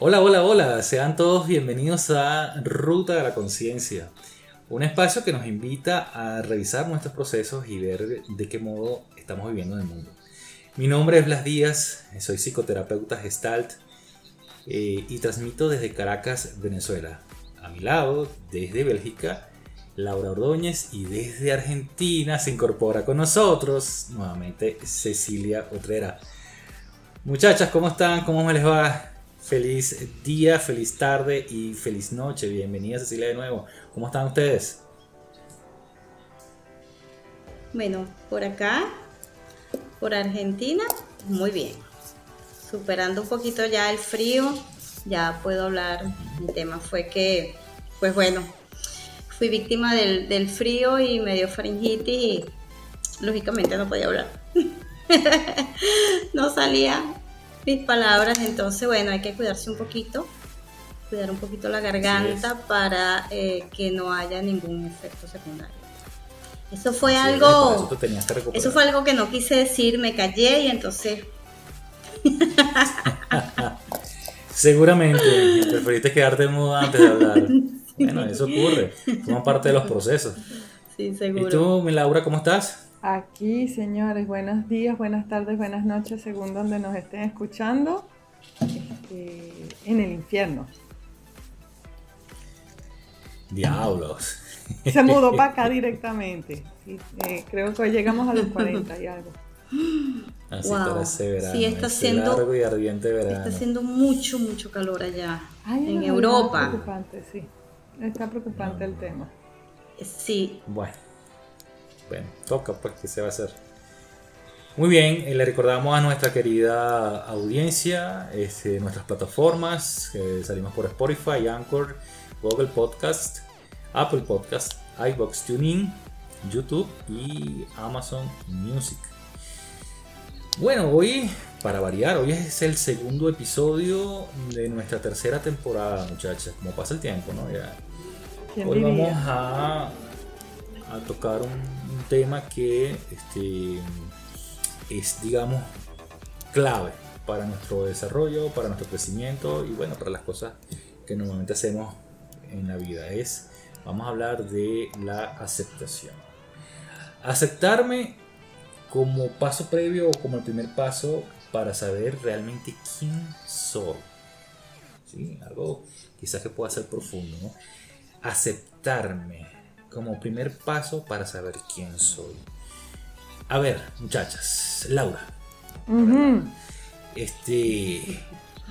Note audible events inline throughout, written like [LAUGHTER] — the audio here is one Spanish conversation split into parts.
Hola, hola, hola, sean todos bienvenidos a Ruta de la Conciencia, un espacio que nos invita a revisar nuestros procesos y ver de qué modo estamos viviendo en el mundo. Mi nombre es Blas Díaz, soy psicoterapeuta gestalt eh, y transmito desde Caracas, Venezuela. A mi lado, desde Bélgica, Laura Ordóñez y desde Argentina se incorpora con nosotros nuevamente Cecilia Otrera. Muchachas, ¿cómo están? ¿Cómo me les va? Feliz día, feliz tarde y feliz noche. Bienvenida Cecilia de nuevo. ¿Cómo están ustedes? Bueno, por acá, por Argentina, muy bien. Superando un poquito ya el frío, ya puedo hablar. Mi tema fue que, pues bueno, fui víctima del, frío y me dio faringitis y lógicamente no podía hablar. [LAUGHS] no salía mis palabras, entonces bueno, hay que cuidarse un poquito, cuidar un poquito la garganta para eh, que no haya ningún efecto secundario. Eso fue algo, eso, fue algo que no quise decir, me callé y entonces [LAUGHS] Seguramente, preferiste quedarte muda antes de hablar. [LAUGHS] Bueno, eso ocurre, forma parte de los procesos. Sí, seguro. ¿Y tú, mi Laura, cómo estás? Aquí, señores, buenos días, buenas tardes, buenas noches, según donde nos estén escuchando, este, en el infierno. Diablos. Se mudó para acá [LAUGHS] directamente. Eh, creo que hoy llegamos a los 40 y algo. Así wow. sí, está haciendo, largo y ardiente verano. Está haciendo mucho, mucho calor allá, en Europa. Está preocupante, sí. Está preocupante el tema. Sí. Bueno, bueno, toca pues, ¿qué se va a hacer? Muy bien, eh, le recordamos a nuestra querida audiencia este, nuestras plataformas. salimos por Spotify, Anchor, Google Podcast, Apple Podcast, iBox Tuning, YouTube y Amazon Music. Bueno, hoy, para variar, hoy es el segundo episodio de nuestra tercera temporada, muchachas. Como pasa el tiempo, ¿no? Ya Hoy vamos a, tocar un, tema que este, es, digamos, clave para nuestro desarrollo, para nuestro crecimiento y bueno, para las cosas que normalmente hacemos en la vida. Es, vamos a hablar de la aceptación. Aceptarme como paso previo o como el primer paso para saber realmente quién soy. ¿Sí? Algo quizás que pueda ser profundo, ¿no? aceptarme como primer paso para saber quién soy. A ver, muchachas, Laura. Este,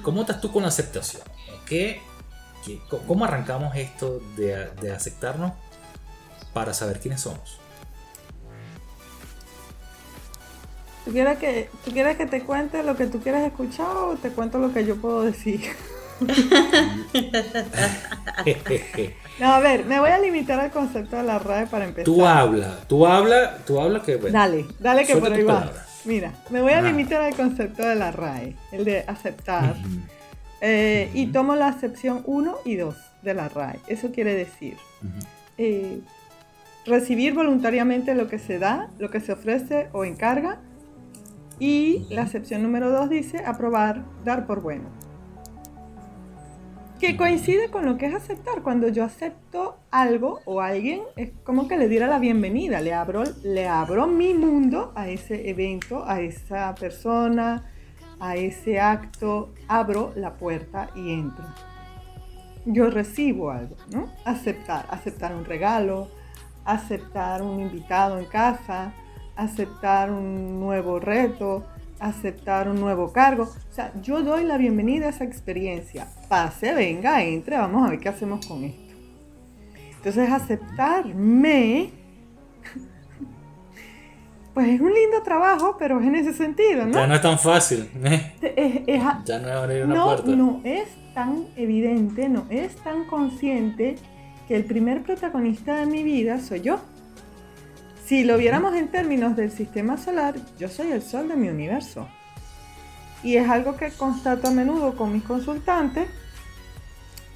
¿cómo estás tú con la aceptación? ¿Qué, cómo arrancamos esto de, aceptarnos para saber quiénes somos? ¿Tú quieres, que, ¿Tú quieres que te cuente lo que tú quieres escuchar o te cuento lo que yo puedo decir? [LAUGHS] no, a ver, me voy a limitar al concepto de la RAE para empezar. Tú habla, tú habla, tú habla que... dale, dale que por ahí va. Mira, me voy a limitar al concepto de la RAE, el de aceptar. Eh, y tomo la acepción 1 y 2 de la RAE. Eso quiere decir eh, recibir voluntariamente lo que se da, lo que se ofrece o encarga. Y la acepción número 2 dice aprobar, dar por bueno. Que coincide con lo que es aceptar. Cuando yo acepto algo o alguien, es como que le diera la bienvenida. Le abro, le abro mi mundo a ese evento, a esa persona, a ese acto. Abro la puerta y entro. Yo recibo algo, ¿no? Aceptar. Aceptar un regalo, aceptar un invitado en casa, aceptar un nuevo reto, aceptar un nuevo cargo. O sea, yo doy la bienvenida a esa experiencia. Pase, venga, entre, vamos a ver qué hacemos con esto. Entonces, aceptarme, [LAUGHS] pues es un lindo trabajo, pero es en ese sentido, ¿no? Ya no es tan fácil. ¿eh? ya no es abrir una no, puerta. No es tan evidente, no es tan consciente que el primer protagonista de mi vida soy yo. Si lo viéramos en términos del sistema solar, yo soy el sol de mi universo. Y es algo que constato a menudo con mis consultantes.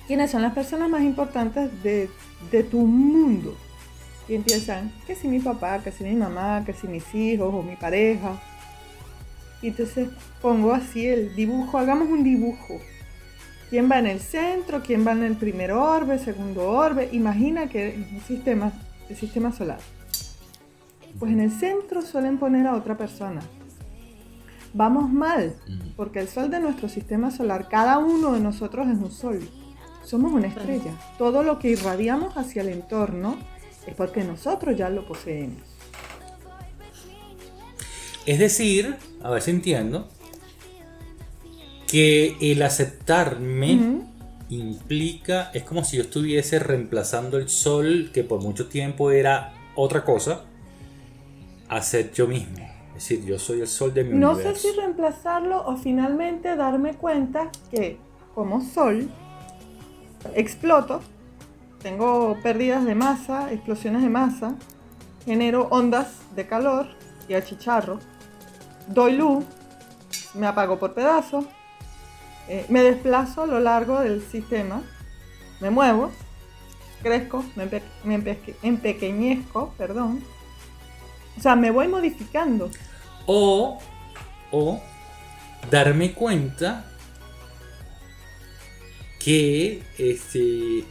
¿Quiénes son las personas más importantes de, tu mundo? y empiezan, que si mi papá, que si mi mamá, que si mis hijos o mi pareja. Y entonces pongo así el dibujo, hagamos un dibujo. ¿Quién va en el centro? ¿Quién va en el primer orbe, segundo orbe? Imagina que el sistema, el sistema solar. Pues en el centro suelen poner a otra persona. Vamos mal, porque el sol de nuestro sistema solar, cada uno de nosotros es un sol. Somos una estrella. Todo lo que irradiamos hacia el entorno es porque nosotros ya lo poseemos. Es decir, a ver si entiendo, que el aceptarme implica, es como si yo estuviese reemplazando el sol, que por mucho tiempo era otra cosa, a ser yo mismo. Es decir, yo soy el sol de mi no universo. No sé si reemplazarlo o finalmente darme cuenta que como sol exploto, tengo pérdidas de masa, explosiones de masa, genero ondas de calor y achicharro, doy luz, me apago por pedazos, eh, me desplazo a lo largo del sistema, me muevo, crezco, me, empequeñezco, perdón. O sea, me voy modificando. O, o darme cuenta que este,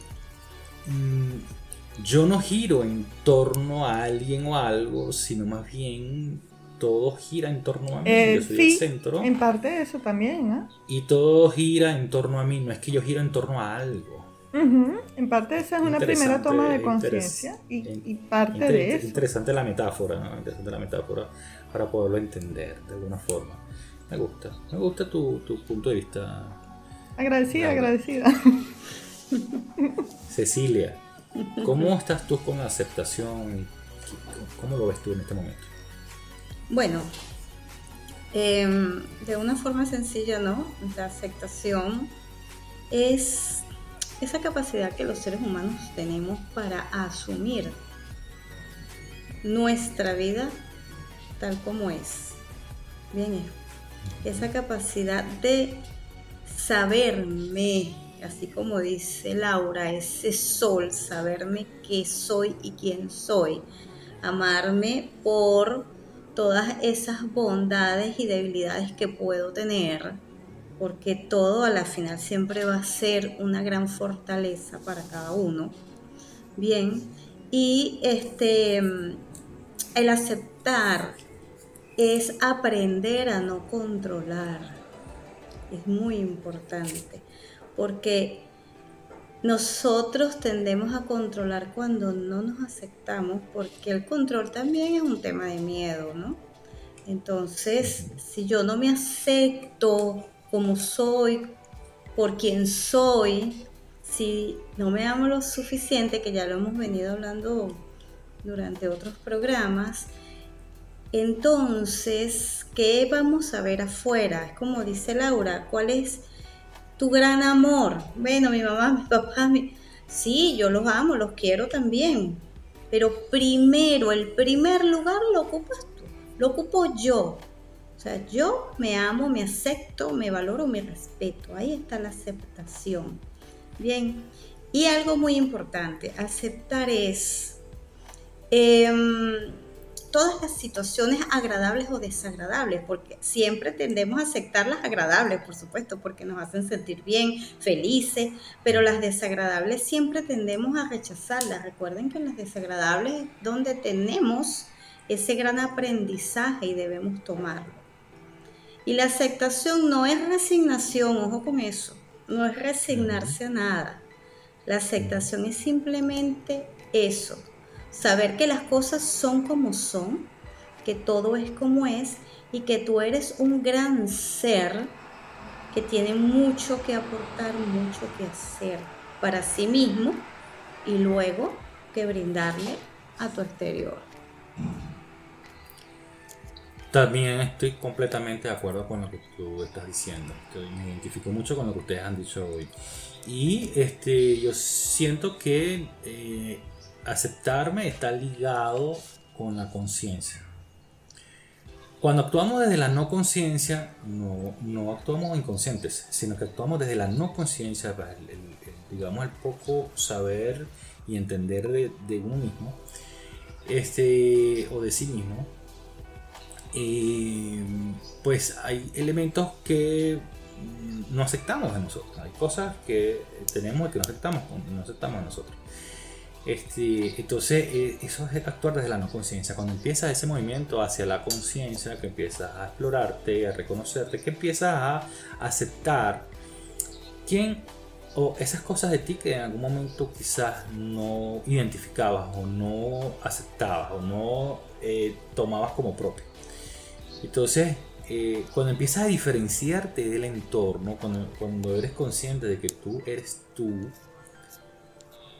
mm, yo no giro en torno a alguien o algo, sino más bien todo gira en torno a mí. Eh, yo soy sí, el centro. En parte eso también, ¿eh? Y todo gira en torno a mí, no es que yo giro en torno a algo. En parte esa es una primera toma de conciencia y, parte de eso. Interesante la metáfora, ¿no? Interesante la metáfora para poderlo entender de alguna forma. Me gusta, me gusta tu, tu punto de vista. Agradecida, agradecida. [LAUGHS] Cecilia, ¿cómo [LAUGHS] estás tú con la aceptación? ¿Cómo lo ves tú en este momento? Bueno, em, de una forma sencilla, ¿no? La aceptación es esa capacidad que los seres humanos tenemos para asumir nuestra vida tal como es. Bien, esa capacidad de saberme, así como dice Laura, ese sol, saberme qué soy y quién soy, amarme por todas esas bondades y debilidades que puedo tener, porque todo a la final siempre va a ser una gran fortaleza para cada uno. Bien, y este el aceptar es aprender a no controlar. Es muy importante, porque nosotros tendemos a controlar cuando no nos aceptamos, porque el control también es un tema de miedo, ¿no? Entonces, si yo no me acepto como soy, por quien soy, si no me amo lo suficiente, que ya lo hemos venido hablando durante otros programas, entonces, ¿qué vamos a ver afuera? Es como dice Laura, ¿cuál es tu gran amor. Bueno, mi mamá, [LAUGHS] mi papá, sí, yo los amo, los quiero también. Pero primero, el primer lugar lo ocupas tú, lo ocupo yo. O sea, yo me amo, me acepto, me valoro, me respeto. Ahí está la aceptación. Bien, y algo muy importante, aceptar es... Em, todas las situaciones agradables o desagradables, porque siempre tendemos a aceptar las agradables, por supuesto, porque nos hacen sentir bien, felices, pero las desagradables siempre tendemos a rechazarlas. Recuerden que las desagradables es donde tenemos ese gran aprendizaje y debemos tomarlo. Y la aceptación no es resignación, ojo con eso, no es resignarse a nada. La aceptación es simplemente eso, saber que las cosas son como son, que todo es como es y que tú eres un gran ser que tiene mucho que aportar, mucho que hacer para sí mismo y luego que brindarle a tu exterior. También estoy completamente de acuerdo con lo que tú estás diciendo. me identifico mucho con lo que ustedes han dicho hoy. Y este, yo siento que eh, aceptarme está ligado con la conciencia. Cuando actuamos desde la no conciencia, no, actuamos inconscientes, sino que actuamos desde la no conciencia, digamos el poco saber y entender de, uno mismo. este, o de sí mismo, eh, pues hay elementos que no aceptamos de nosotros. Hay cosas que tenemos que no aceptamos, no aceptamos nosotros. Este, entonces, eh, eso es actuar desde la no conciencia. Cuando empieza ese movimiento hacia la conciencia, que empiezas a explorarte, a reconocerte, que empiezas a aceptar quién o esas cosas de ti que en algún momento quizás no identificabas o no aceptabas o no eh, tomabas como propio. Entonces, eh, cuando empiezas a diferenciarte del entorno, cuando, cuando eres consciente de que tú eres tú,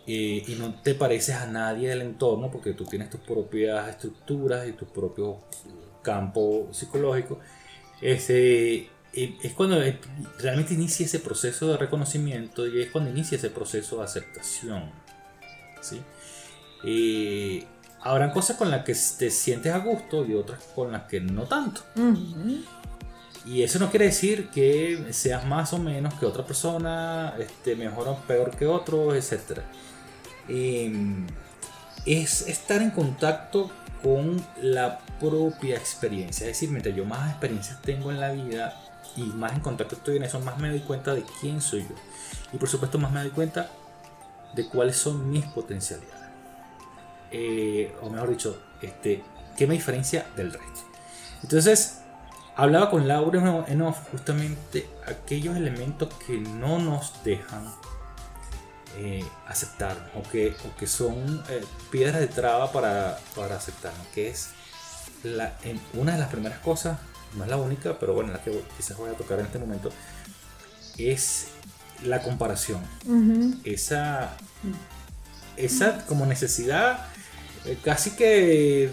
eh, y no te pareces a nadie del entorno porque tú tienes tus propias estructuras y tus propios campos psicológicos, ese, eh, es cuando realmente inicia ese proceso de reconocimiento y es cuando inicia ese proceso de aceptación. ¿sí? Eh, habrán cosas con las que te sientes a gusto y otras con las que no tanto. Y eso no quiere decir que seas más o menos que otra persona, este, mejor o peor que otro, etc. Em, es estar en contacto con la propia experiencia. Es decir, mientras yo más experiencias tengo en la vida y más en contacto estoy en eso, más me doy cuenta de quién soy yo. Y por supuesto más me doy cuenta de cuáles son mis potencialidades. Eh, o mejor dicho, este, qué me diferencia del resto. Entonces, hablaba con Laura en off justamente aquellos elementos que no nos dejan eh, aceptar o que, o que son eh, piedras de traba para, para aceptarnos, que es la, en, una de las primeras cosas, no es la única, pero bueno, la que quizás voy a tocar en este momento, es la comparación. Esa, esa como necesidad casi que,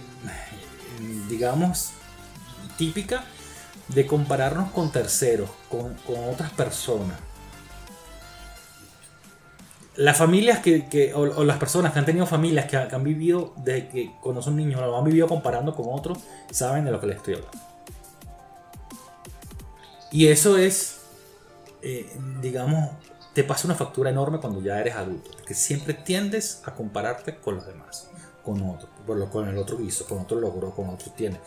digamos, típica de compararnos con terceros, con, con otras personas las familias que, o, las personas que han tenido familias que, han vivido desde que cuando son niños, lo han vivido comparando con otros, saben de lo que les estoy hablando. Y eso es, eh, digamos, te pasa una factura enorme cuando ya eres adulto, que siempre tiendes a compararte con los demás, con otros, con el otro hizo, con otro logro, con otro tiene.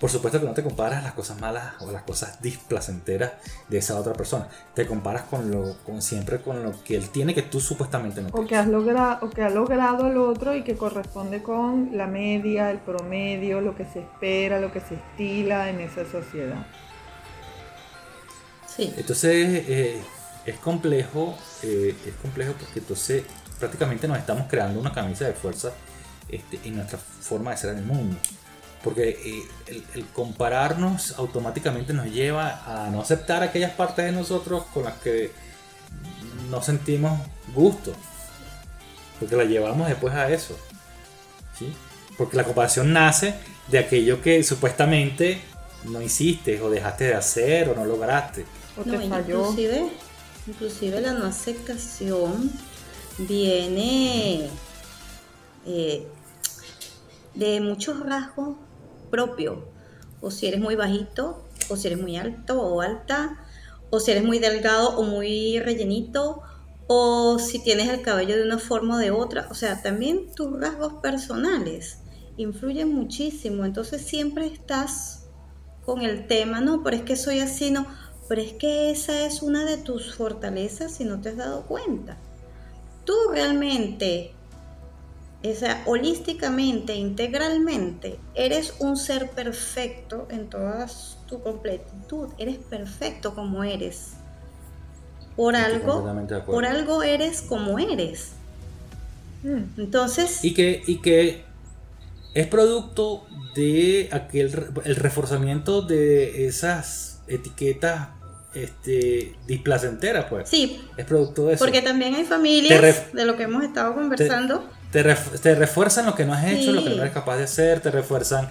Por supuesto que no te comparas las cosas malas o las cosas displacenteras de esa otra persona. Te comparas con lo, con siempre con lo que él tiene que tú supuestamente no tienes. O que, has logrado, o que ha logrado el otro y que corresponde con la media, el promedio, lo que se espera, lo que se estila en esa sociedad. Sí. Entonces eh, es complejo, eh, es complejo porque entonces prácticamente nos estamos creando una camisa de fuerza este, en nuestra forma de ser en el mundo. Porque eh, el, compararnos automáticamente nos lleva a no aceptar aquellas partes de nosotros con las que no sentimos gusto. Porque la llevamos después a eso. ¿sí? Porque la comparación nace de aquello que supuestamente no hiciste o dejaste de hacer o no lograste. Inclusive, inclusive la no aceptación viene eh, de muchos rasgos propio, o si eres muy bajito, o si eres muy alto o alta, o si eres muy delgado o muy rellenito, o si tienes el cabello de una forma o de otra. O sea, también tus rasgos personales influyen muchísimo. Entonces siempre estás con el tema, no, pero es que soy así, no, pero es que esa es una de tus fortalezas si no te has dado cuenta. Tú realmente o sea, holísticamente, integralmente, eres un ser perfecto en toda tu completitud. Eres perfecto como eres. Por algo, por algo eres como eres. Mm. Entonces. Y que, y que es producto de aquel el reforzamiento de esas etiquetas este, displacenteras, pues. Sí. Es producto de eso. Porque también hay familias, de lo que hemos estado conversando, te, te, refuerzan lo que no has hecho, lo que no eres capaz de hacer, te refuerzan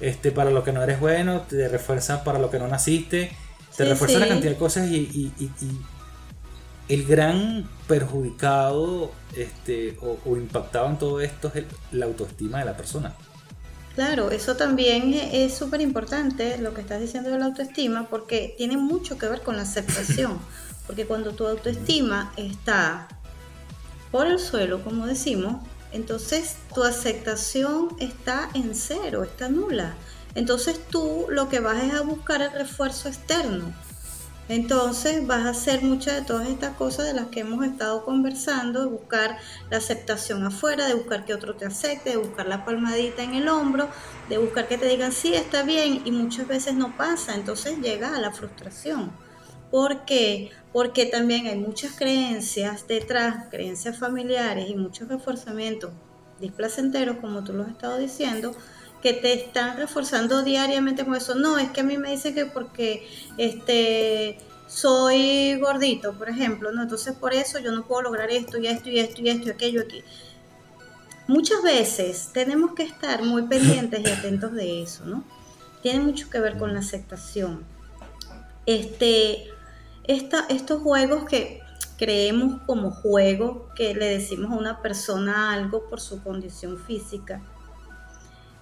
este, para lo que no eres bueno, te refuerzan para lo que no naciste, te refuerzan la cantidad de cosas y, el gran perjudicado este, o, impactado en todo esto es la autoestima de la persona. Claro, eso también es súper importante lo que estás diciendo de la autoestima porque tiene mucho que ver con la aceptación. [LAUGHS] Porque cuando tu autoestima está por el suelo, como decimos, entonces tu aceptación está en cero, está nula. Entonces tú lo que vas es a buscar el refuerzo externo. Entonces vas a hacer muchas de todas estas cosas de las que hemos estado conversando, de buscar la aceptación afuera, de buscar que otro te acepte, de buscar la palmadita en el hombro, de buscar que te digan sí, está bien, y muchas veces no pasa, entonces llega a la frustración. ¿Por qué? Porque también hay muchas creencias detrás, creencias familiares y muchos reforzamientos displacenteros, como tú lo has estado diciendo, que te están reforzando diariamente con eso. No, es que a mí me dicen que porque este soy gordito, por ejemplo, ¿no? Entonces por eso yo no puedo lograr esto y esto y esto y esto y aquello aquí. Muchas veces tenemos que estar muy pendientes y atentos de eso, ¿no? Tiene mucho que ver con la aceptación. Este, esta, estos juegos que creemos como juego, que le decimos a una persona algo por su condición física,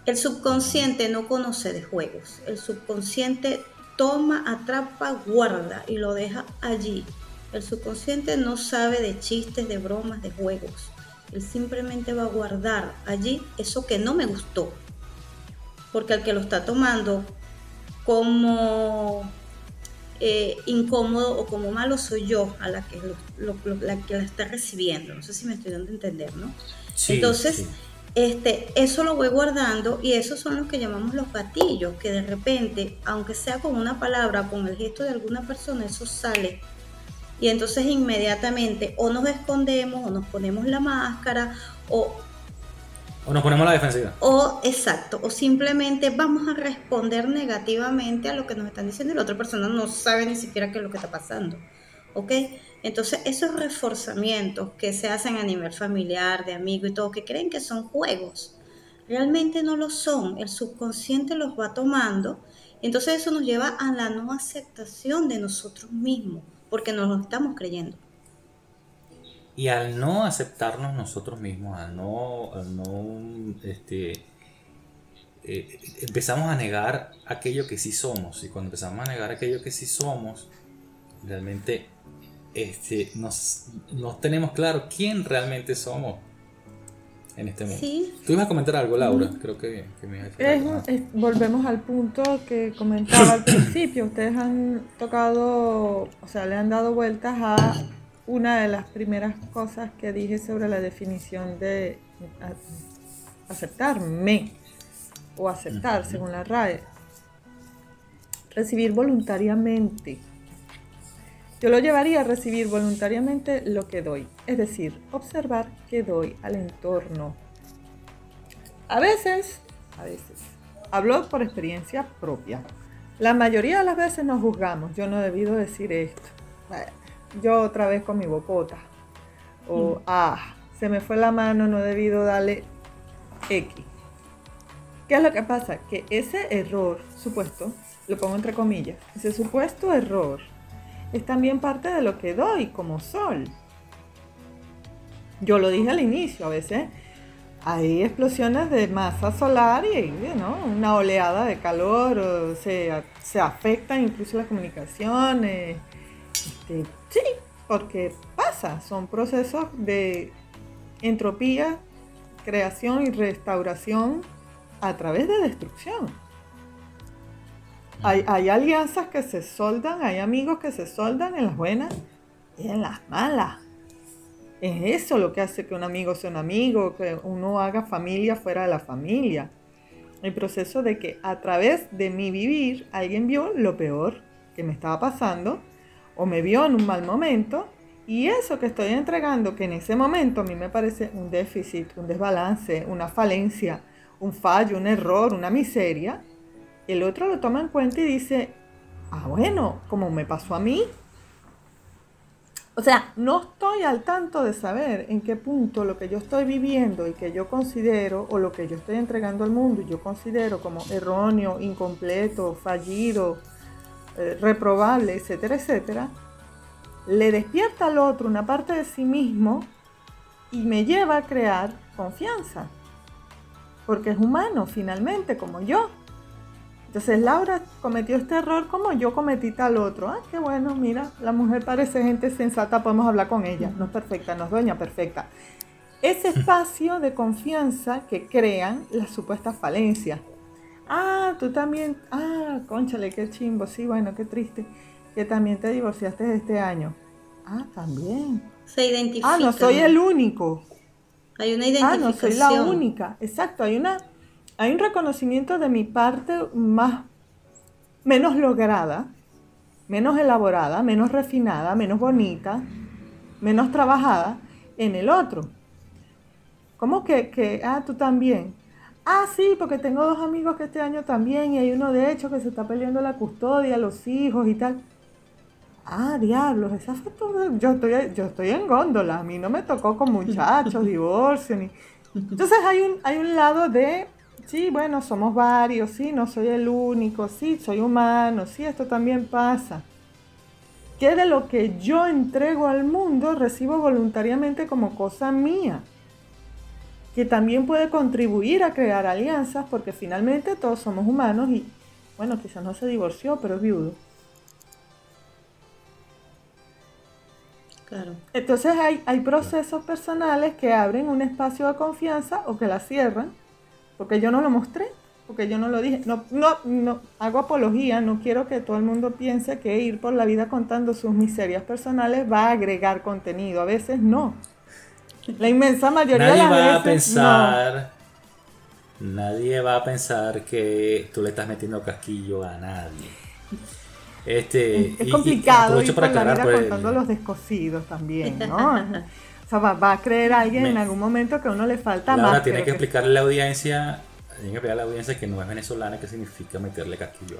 el subconsciente no conoce de juegos. El subconsciente toma, atrapa, guarda y lo deja allí. El subconsciente no sabe de chistes, de bromas, de juegos. Él simplemente va a guardar allí eso que no me gustó. Porque el que lo está tomando como eh, incómodo o como malo soy yo a la que, la que la está recibiendo. No sé si me estoy dando a entender, ¿no? Entonces, este, eso lo voy guardando y esos son los que llamamos los gatillos, que de repente, aunque sea con una palabra, con el gesto de alguna persona, eso sale. Y entonces inmediatamente o nos escondemos o nos ponemos la máscara o... O nos ponemos la defensiva. O, exacto, o simplemente vamos a responder negativamente a lo que nos están diciendo y la otra persona no sabe ni siquiera qué es lo que está pasando. ¿Ok? Entonces, esos reforzamientos que se hacen a nivel familiar, de amigo y todo, que creen que son juegos, realmente no lo son. El subconsciente los va tomando. Entonces, eso nos lleva a la no aceptación de nosotros mismos, porque nos lo estamos creyendo. Y al no aceptarnos nosotros mismos, al no, no este, eh, empezamos a negar aquello que sí somos. Y cuando empezamos a negar aquello que sí somos, realmente este, nos, tenemos claro quién realmente somos en este mundo. Tú ibas a comentar algo, Laura, creo que, me Volvemos al punto que comentaba al [COUGHS] principio. Ustedes han tocado, o sea, le han dado vueltas a una de las primeras cosas que dije sobre la definición de aceptarme o aceptar, según la RAE. Recibir voluntariamente yo lo llevaría a recibir voluntariamente lo que doy, es decir, observar qué doy al entorno. A veces, a veces, hablo por experiencia propia. La mayoría de las veces nos juzgamos, yo no he debido decir esto. Yo otra vez con mi bocota. O, mm. ah, se me fue la mano, no he debido darle X. ¿Qué es lo que pasa? Que ese error, supuesto, lo pongo entre comillas, ese supuesto error es también parte de lo que doy como sol. Yo lo dije al inicio, a veces hay explosiones de masa solar y una oleada de calor, se, se afectan incluso las comunicaciones. Este, sí, porque pasa, son procesos de entropía, creación y restauración a través de destrucción. Hay, alianzas que se soldan, hay amigos que se soldan en las buenas y en las malas. Es eso lo que hace que un amigo sea un amigo, que uno haga familia fuera de la familia. El proceso de que a través de mi vivir alguien vio lo peor que me estaba pasando o me vio en un mal momento y eso que estoy entregando, que en ese momento a mí me parece un déficit, un desbalance, una falencia, un fallo, un error, una miseria, el otro lo toma en cuenta y dice, ah, bueno, como me pasó a mí. O sea, no estoy al tanto de saber en qué punto lo que yo estoy viviendo y que yo considero, o lo que yo estoy entregando al mundo y yo considero como erróneo, incompleto, fallido, eh, reprobable, etcétera, etcétera, le despierta al otro una parte de sí mismo y me lleva a crear confianza. Porque es humano, finalmente, como yo. Entonces Laura cometió este error como yo cometí tal otro. Ah, qué bueno, mira, la mujer parece gente sensata, podemos hablar con ella. No es perfecta, no es dueña perfecta. ese espacio de confianza que crean las supuestas falencias. Ah, tú también, ah, conchale, qué chimbo, sí, bueno, qué triste, que también te divorciaste este año. Ah, también. Se identifica. Ah, no soy el único. Hay una identificación. Ah, no soy la única. Exacto, hay una hay un reconocimiento de mi parte más menos lograda, menos elaborada, menos refinada, menos bonita, menos trabajada en el otro. ¿Cómo que, que ah, tú también? Ah, sí, porque tengo dos amigos que este año también y hay uno de hecho que se está peleando la custodia, los hijos y tal. Ah, diablos, esa fue todo. Yo estoy, yo estoy en góndola, a mí no me tocó con muchachos, [LAUGHS] divorcio, ni. Entonces hay un, hay un lado de, sí, bueno, somos varios, sí, no soy el único, sí, soy humano, sí, esto también pasa. ¿Qué de lo que yo entrego al mundo recibo voluntariamente como cosa mía? Que también puede contribuir a crear alianzas porque finalmente todos somos humanos y, bueno, quizás no se divorció, pero es viudo. Entonces hay, hay procesos personales que abren un espacio de confianza o que la cierran, porque yo no lo mostré, porque yo no lo dije. No, no, no hago apología, no quiero que todo el mundo piense que ir por la vida contando sus miserias personales va a agregar contenido. A veces no. La inmensa mayoría de las va veces. a pensar. Nadie va a pensar que tú le estás metiendo casquillo a nadie. Este, es y- y complicado aprovecho ir para la aclarar, vida pues, contando los descosidos también, [LAUGHS] ¿no? O sea, va, va a creer alguien Me- en algún momento que a uno le falta Laura más. tiene pero que explicarle a la audiencia, tiene que explicarle a la audiencia que no es venezolana, qué significa meterle casquillo.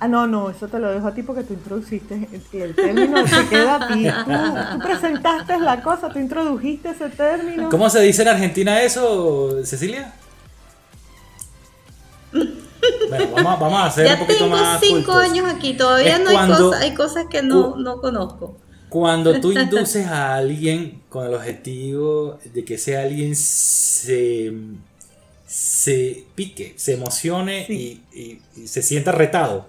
Ah, no, no, eso te lo dejo a ti porque tú introduciste el, el término, te queda a ti. Tú, tú presentaste la cosa, tú introdujiste ese término. ¿Cómo se dice en Argentina eso, Cecilia? Bueno, vamos, a- vamos a hacer un Ya poquito tengo más cinco cultos. años aquí, todavía Es no hay, cosas, hay cosas que no, no conozco. Cuando tú [LAUGHS] induces a alguien con el objetivo de que ese alguien se, se pique, se emocione Sí. y, y- y se sienta retado.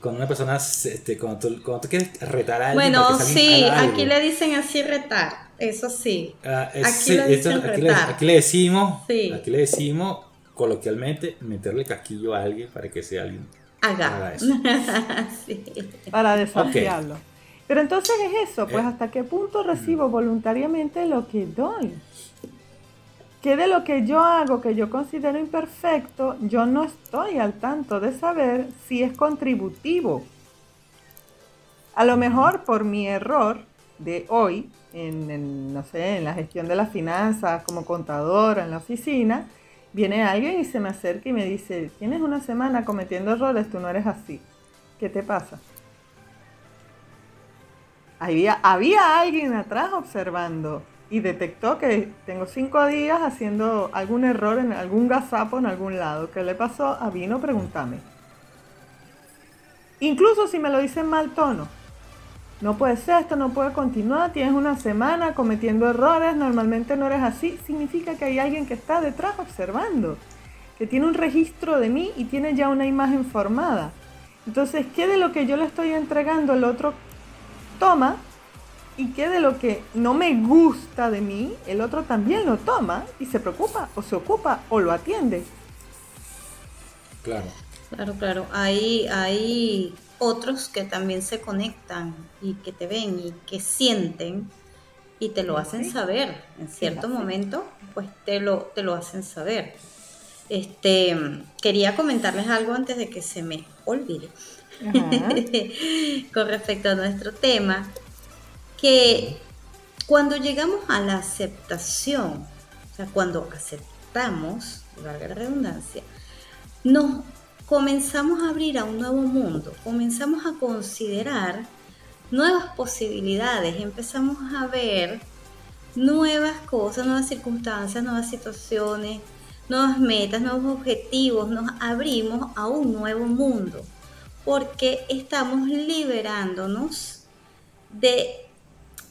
Cuando una persona, se- este, cuando, tú, cuando tú quieres retar a alguien, Bueno, sí, algo, aquí le dicen así retar, eso sí. ah, es- aquí sí, le esto- aquí, le, aquí le decimos, Sí. aquí le decimos coloquialmente meterle casquillo a alguien para que ese alguien Haga. haga eso. [LAUGHS] Sí. para desafiarlo. Pero entonces es eso, pues Eh. hasta qué punto recibo voluntariamente lo que doy. ¿Qué de lo que yo hago que yo considero imperfecto, yo no estoy al tanto de saber si es contributivo? A lo mejor por mi error de hoy, en, no sé, en la gestión de las finanzas, como contadora en la oficina, viene alguien y se me acerca y me dice, tienes una semana cometiendo errores, tú no eres así. ¿Qué te pasa? Había alguien atrás observando y detectó que tengo cinco días haciendo algún error en algún gazapo en algún lado. ¿Qué le pasó? A vino pregúntame. Incluso si me lo dice en mal tono. No puede ser, esto no puede continuar, tienes una semana cometiendo errores, normalmente no eres así. Significa que hay alguien que está detrás observando, que tiene un registro de mí y tiene ya una imagen formada. Entonces, ¿qué de lo que yo le estoy entregando el otro toma y qué de lo que no me gusta de mí, el otro también lo toma y se preocupa o se ocupa o lo atiende. Claro. Claro, claro. Hay, hay otros que también se conectan y que te ven y que sienten y te lo hacen saber. En cierto momento, pues te lo, te lo hacen saber. Este, quería comentarles algo antes de que se me olvide. [LAUGHS] Con respecto a nuestro tema, que cuando llegamos a la aceptación, o sea, cuando aceptamos, valga redundancia, nos comenzamos a abrir a un nuevo mundo, comenzamos a considerar nuevas posibilidades, empezamos a ver nuevas cosas, nuevas circunstancias, nuevas situaciones, nuevas metas, nuevos objetivos, nos abrimos a un nuevo mundo porque estamos liberándonos de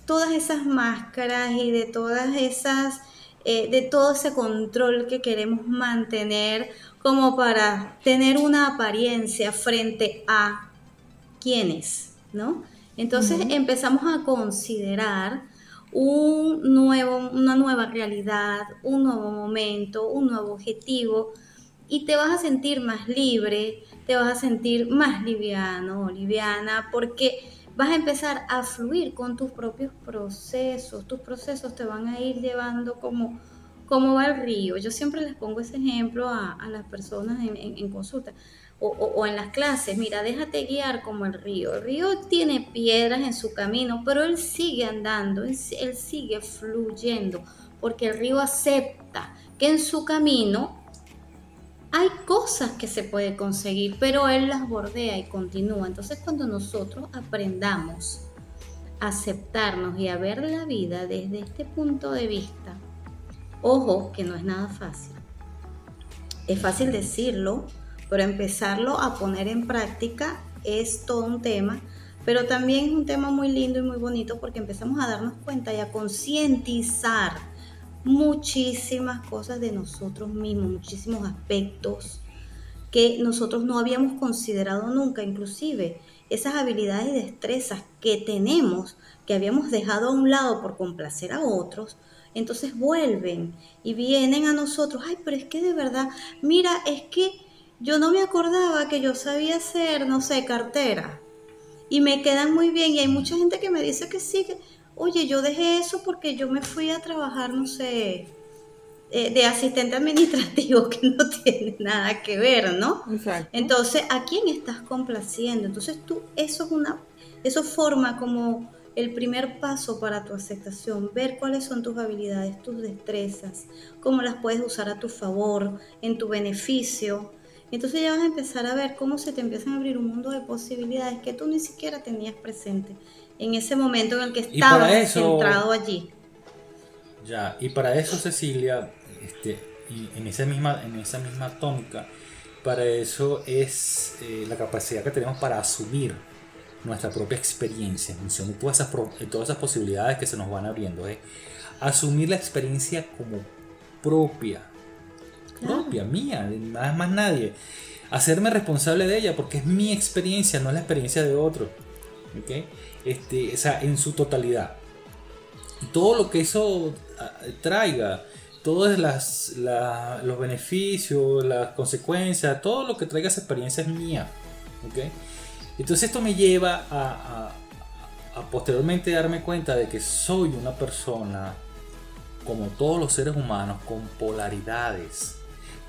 todas esas máscaras y de todas esas, eh, de todo ese control que queremos mantener como para tener una apariencia frente a quienes, ¿no? Entonces empezamos a considerar un nuevo, una nueva realidad, un nuevo momento, un nuevo objetivo y te vas a sentir más libre, te vas a sentir más liviano o liviana porque vas a empezar a fluir con tus propios procesos, tus procesos te van a ir llevando como, como va el río. Yo siempre les pongo ese ejemplo a, las personas en consulta o, en las clases, mira, déjate guiar como el río. El río tiene piedras en su camino, pero él sigue andando, él, sigue fluyendo, porque el río acepta que en su camino hay cosas que se puede conseguir, pero él las bordea y continúa. Entonces cuando nosotros aprendamos a aceptarnos y a ver la vida desde este punto de vista, ojo que no es nada fácil. Es fácil decirlo, pero empezarlo a poner en práctica es todo un tema, pero también es un tema muy lindo y muy bonito porque empezamos a darnos cuenta y a concientizar muchísimas cosas de nosotros mismos, muchísimos aspectos que nosotros no habíamos considerado nunca, inclusive esas habilidades y destrezas que tenemos, que habíamos dejado a un lado por complacer a otros, entonces vuelven y vienen a nosotros, ay, pero es que de verdad, mira, es que yo no me acordaba que yo sabía hacer, no sé, cartera. Y me quedan muy bien. Y hay mucha gente que me dice que sí, que, oye, yo dejé eso porque yo me fui a trabajar, no sé, eh, de asistente administrativo, [LAUGHS] que no tiene nada que ver, ¿no? Exacto. Entonces, ¿a quién estás complaciendo? Entonces tú, eso es una, eso forma como el primer paso para tu aceptación, ver cuáles son tus habilidades, tus destrezas, cómo las puedes usar a tu favor, en tu beneficio entonces ya vas a empezar a ver cómo se te empiezan a abrir un mundo de posibilidades que tú ni siquiera tenías presente en ese momento en el que estabas centrado allí. Ya, y para eso Cecilia, este, en, esa misma, en esa misma tónica, para eso es eh, la capacidad que tenemos para asumir nuestra propia experiencia en función de todas esas, todas esas posibilidades que se nos van abriendo. ¿eh? Asumir la experiencia como propia, propia, mía, nada más nadie. Hacerme responsable de ella porque es mi experiencia, no es la experiencia de otro. Este, o sea, en su totalidad. Todo lo que eso ah, traiga, todos las, los beneficios, las consecuencias, todo lo que traiga esa experiencia es mía. Entonces esto me lleva a, a, a posteriormente darme cuenta de que soy una persona, como todos los seres humanos, con polaridades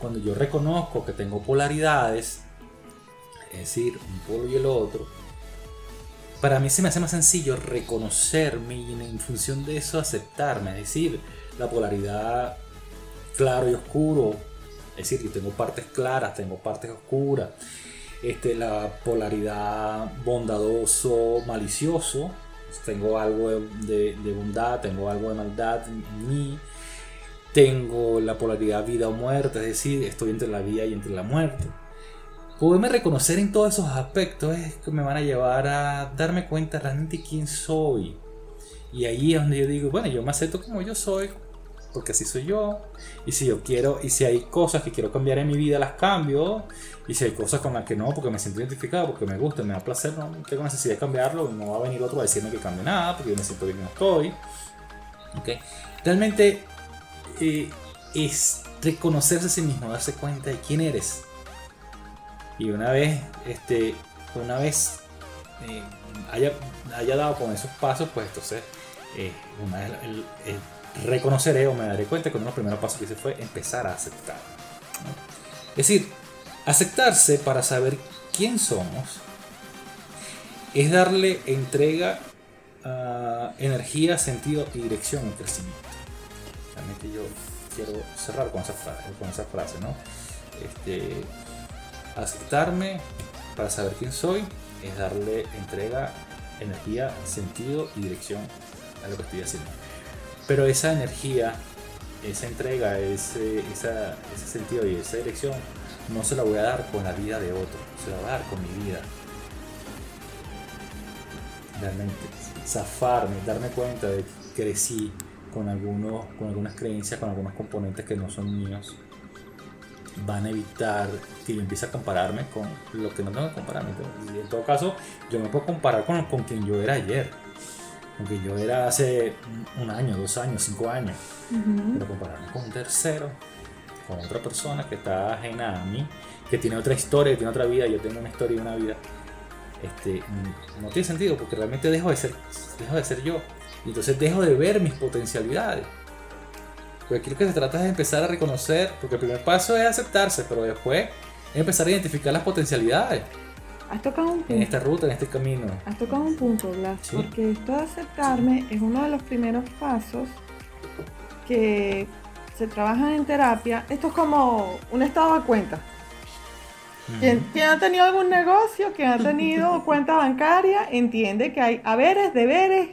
cuando yo reconozco que tengo polaridades, es decir, un polo y el otro, para mí se me hace más sencillo reconocerme y en función de eso aceptarme, es decir, la polaridad claro y oscuro, es decir, yo tengo partes claras, tengo partes oscuras, este, la polaridad bondadoso, malicioso, tengo algo de, bondad, tengo algo de maldad en tengo la polaridad vida o muerte, es decir, estoy entre la vida y entre la muerte. Poderme reconocer en todos esos aspectos es que me van a llevar a darme cuenta realmente quién soy. Y ahí es donde yo digo, bueno, yo me acepto como yo soy, porque así soy yo. Y si yo quiero, y si hay cosas que quiero cambiar en mi vida, las cambio. Y si hay cosas con las que no, porque me siento identificado, porque me gusta, me da placer, no tengo necesidad de cambiarlo. No va a venir otro a decirme que cambie nada, porque yo me siento bien como estoy. ¿Okay? Realmente eh, es reconocerse a sí mismo, darse cuenta de quién eres. Y una vez, este, una vez eh, haya, haya, dado con esos pasos, pues entonces eh, reconoceré o me daré cuenta que uno de los primeros pasos que hice fue empezar a aceptar. Es decir, aceptarse para saber quién somos es darle entrega, uh, energía, sentido y dirección al crecimiento realmente yo quiero cerrar con esa frase, con esa frase ¿no? Este, aceptarme para saber quién soy es darle entrega, energía, sentido y dirección a lo que estoy haciendo. Pero esa energía, esa entrega, ese, ese sentido y esa dirección no se la voy a dar con la vida de otro, se la voy a dar con mi vida. Realmente, zafarme, darme cuenta de que crecí, con, algunos, con algunas creencias, con algunos componentes que no son míos, van a evitar que yo empiece a compararme con lo que no tengo que compararme. Y en todo caso, yo me puedo comparar con, con quien yo era ayer. aunque yo era hace un año, dos años, cinco años, pero compararme con un tercero, con otra persona que está ajena a mí, que tiene otra historia, que tiene otra vida, yo tengo una historia y una vida, este, no tiene sentido porque realmente dejo de ser, dejo de ser yo. Y entonces dejo de ver mis potencialidades. Porque aquí lo que se trata es de empezar a reconocer, porque el primer paso es aceptarse, pero después es empezar a identificar las potencialidades. Has tocado un punto. En esta ruta, en este camino. Has tocado un punto, Blas, porque esto de aceptarme es uno de los primeros pasos que se trabajan en terapia. Esto es como un estado de cuenta. Quien, ha tenido algún negocio, quien ha tenido [LAUGHS] cuenta bancaria, entiende que hay haberes, deberes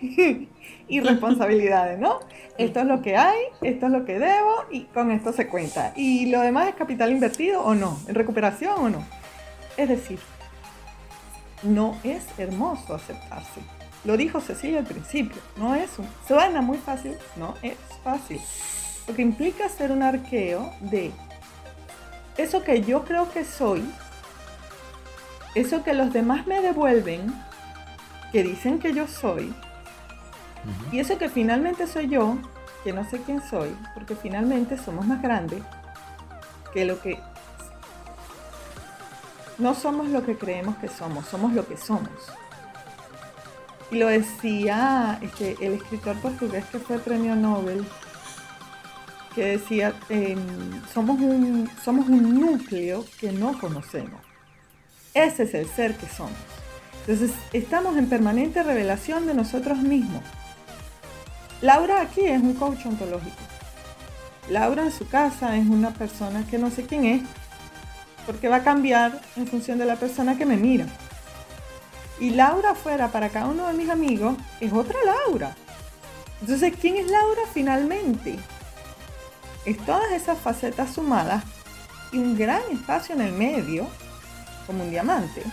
y responsabilidades, ¿no? Esto es lo que hay, esto es lo que debo y con esto se cuenta. Y lo demás es capital invertido o no, en recuperación o no. Es decir, no es hermoso aceptarse. Lo dijo Cecilia al principio, no es un, suena muy fácil, no es fácil. Lo que implica hacer un arqueo de eso que yo creo que soy, eso que los demás me devuelven, que dicen que yo soy, y eso que finalmente soy yo, que no sé quién soy, porque finalmente somos más grandes que lo que... No somos lo que creemos que somos, somos lo que somos. Y lo decía este, el escritor portugués que fue premio Nobel, que decía, somos, un, somos un núcleo que no conocemos. Ese es el ser que somos. Entonces, estamos en permanente revelación de nosotros mismos. Laura aquí es un coach ontológico. Laura en su casa es una persona que no sé quién es, porque va a cambiar en función de la persona que me mira. Y Laura fuera para cada uno de mis amigos es otra Laura. Entonces, ¿quién es Laura finalmente? Es todas esas facetas sumadas y un gran espacio en el medio, como un diamante.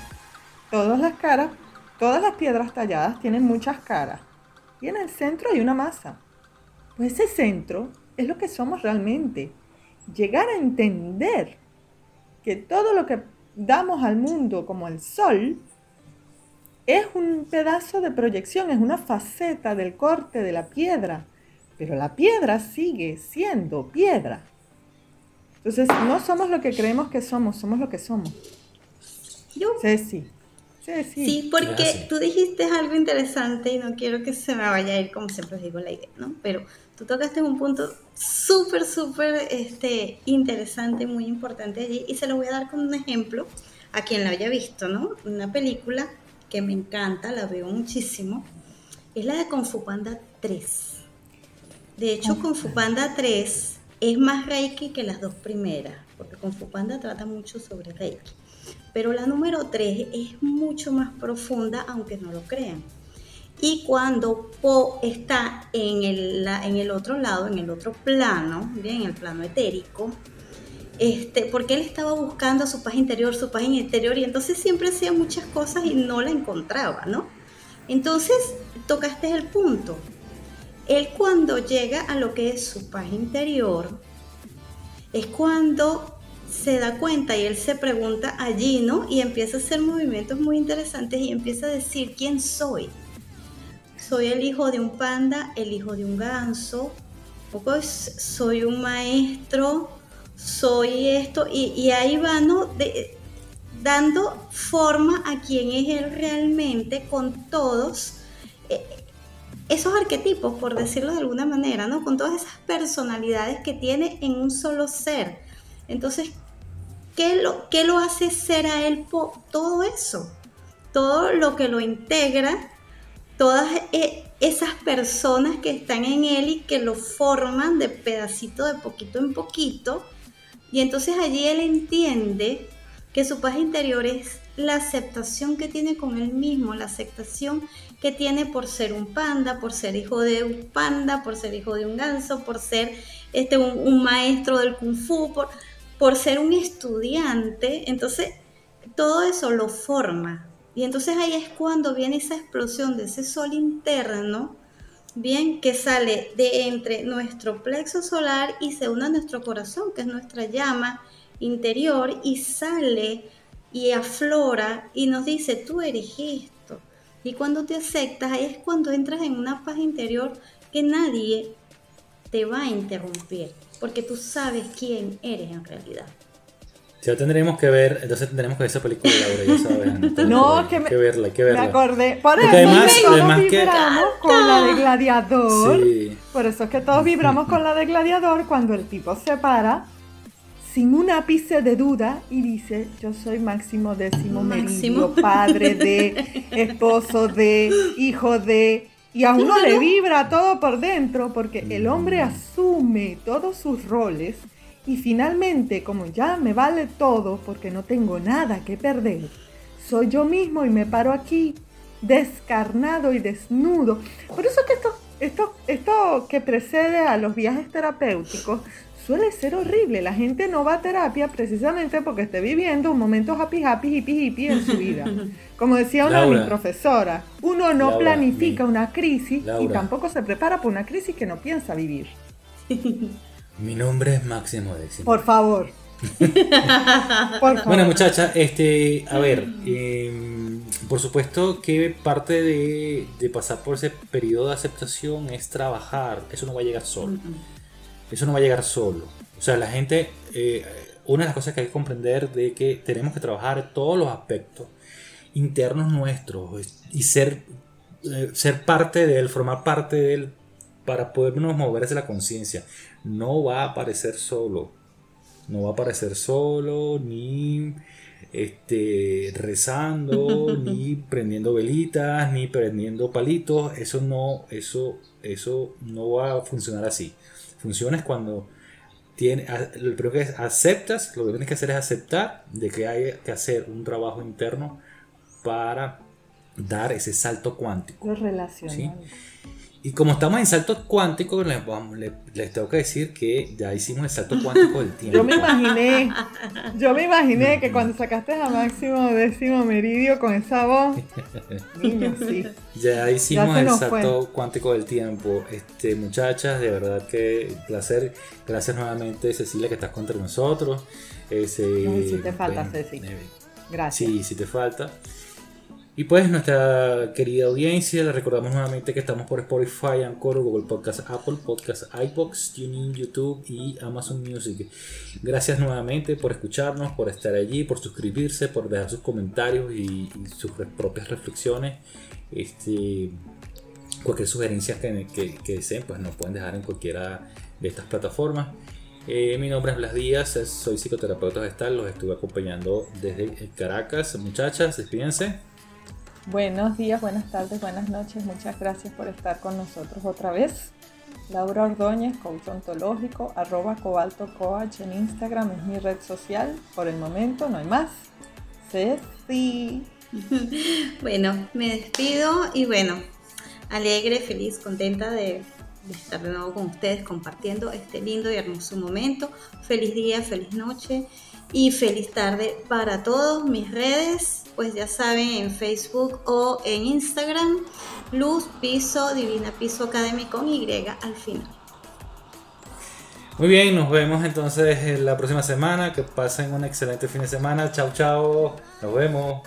Todas las caras, todas las piedras talladas tienen muchas caras y en el centro hay una masa. Pues ese centro es lo que somos realmente. Llegar a entender que todo lo que damos al mundo como el sol es un pedazo de proyección, es una faceta del corte de la piedra, pero la piedra sigue siendo piedra. Entonces, no somos lo que creemos que somos, somos lo que somos. Yo, Ceci. Sí, porque tú dijiste algo interesante y no quiero que se me vaya a ir como siempre digo la idea, ¿no? Pero tú tocaste un punto súper, súper este, interesante, muy importante allí y se lo voy a dar con un ejemplo a quien la haya visto, ¿no? Una película que me encanta, la veo muchísimo, es la de Kung Fu Panda 3. De hecho, Kung Fu Panda 3 es más Reiki que las dos primeras, porque Kung Fu Panda trata mucho sobre Reiki. Pero la número 3 es mucho más profunda, aunque no lo crean. Y cuando Po está en el, en el otro lado, en el otro plano, bien, en el plano etérico, este, porque él estaba buscando su paz interior, su paz interior, y entonces siempre hacía muchas cosas y no la encontraba, ¿no? Entonces, tocaste el punto. Él cuando llega a lo que es su paz interior, es cuando se da cuenta y él se pregunta allí, ¿no? Y empieza a hacer movimientos muy interesantes y empieza a decir, ¿quién soy? Soy el hijo de un panda, el hijo de un ganso, poco soy un maestro, soy esto, y, ahí va, ¿no? dando forma a quién es él realmente con todos eh, esos arquetipos, por decirlo de alguna manera, ¿no? Con todas esas personalidades que tiene en un solo ser entonces, ¿qué lo, qué lo hace ser a él todo eso? Todo lo que lo integra, todas e, esas personas que están en él y que lo forman de pedacito de poquito en poquito. Y entonces allí él entiende que su paz interior es la aceptación que tiene con él mismo, la aceptación que tiene por ser un panda, por ser hijo de un panda, por ser hijo de un ganso, por ser este, un, un maestro del kung fu, por, por ser un estudiante, entonces todo eso lo forma. Y entonces ahí es cuando viene esa explosión de ese sol interno, bien, que sale de entre nuestro plexo solar y se une a nuestro corazón, que es nuestra llama interior, y sale y aflora y nos dice, tú eres esto, Y cuando te aceptas, ahí es cuando entras en una paz interior que nadie te va a interrumpir, porque tú sabes quién eres en realidad. Ya tendremos que ver, entonces tendremos que ver esa película, Laura, ya sabes. No, que me, hay que verla, hay que verla. Me acordé. Por Porque eso además- es que todos además que- vibramos con la de Gladiador. Sí. Por eso es que todos vibramos con la de Gladiador cuando el tipo se para sin un ápice de duda y dice, yo soy Máximo Décimo. Meridio, padre de, [LAUGHS] esposo de, hijo de... Y a uno le vibra todo por dentro porque el hombre asume todos sus roles y finalmente, como ya me vale todo porque no tengo nada que perder, soy yo mismo y me paro aquí descarnado y desnudo. Por eso que esto, esto, esto que precede a los viajes terapéuticos suele ser horrible. La gente no va a terapia precisamente porque esté viviendo un momento happy happy hippie hippie en su vida. [LAUGHS] Como decía una de Laura. mis profesoras, uno no Laura, planifica mi- una crisis y Laura. tampoco se prepara para una crisis que no piensa vivir. [LAUGHS] Mi nombre es Máximo Décimo. Por favor. [LAUGHS] Por favor. Bueno, muchachas, este, a ver, em, por supuesto que parte de, de pasar por ese periodo de aceptación es trabajar. Eso no va a llegar solo. Eso no va a llegar solo. O sea, la gente, eh, una de las cosas que hay que comprender de que tenemos que trabajar todos los aspectos internos nuestros es- y ser, eh, ser parte de él, formar parte de él para podernos mover desde la conciencia. No va a aparecer solo. No va a aparecer solo, ni este, rezando, [LAUGHS] ni prendiendo velitas, ni prendiendo palitos. Eso no, eso, eso no va a funcionar así. Funciona es cuando tiene, lo primero que es, aceptas, lo que tienes que hacer es aceptar de que hay que hacer un trabajo interno para dar ese salto cuántico. Lo relacional. Sí. Y como estamos en salto cuántico, les, les tengo que decir que ya hicimos el salto cuántico del tiempo. [LAUGHS] Yo me imaginé, yo me imaginé que cuando sacaste a Máximo Décimo Meridio con esa voz, [LAUGHS] niño, sí. Ya hicimos el salto cuántico del tiempo. Este, muchachas, de verdad que un placer. Gracias nuevamente, Cecilia, que estás contra nosotros. Ese, Ay, sí te falta, bueno, Ceci. eh, Gracias. Sí, sí te falta. Y pues nuestra querida audiencia, le recordamos nuevamente que estamos por Spotify, Anchor, Google Podcast, Apple Podcast, iBox, TuneIn, YouTube y Amazon Music. Gracias nuevamente por escucharnos, por estar allí, por suscribirse, por dejar sus comentarios y, sus propias reflexiones. Este, cualquier sugerencia que, que, deseen, pues nos pueden dejar en cualquiera de estas plataformas. Eh, mi nombre es Blas Díaz, soy psicoterapeuta gestal, los estuve acompañando desde Caracas. Muchachas, despídense. Buenos días, buenas tardes, buenas noches. Muchas gracias por estar con nosotros otra vez. Laura Ordóñez, coach ontológico, arroba cobalto coach en Instagram es mi red social. Por el momento no hay más. Ceci. [LAUGHS] Bueno, me despido y bueno, alegre, feliz, contenta de, de estar de nuevo con ustedes compartiendo este lindo y hermoso momento. Feliz día, feliz noche y feliz tarde para todos. Mis redes, pues ya saben, en Facebook o en Instagram, Luz Piso Divina Piso Academy con Y al final. Muy bien, nos vemos entonces en la próxima semana. Que pasen un excelente fin de semana. Chao, chao. Nos vemos.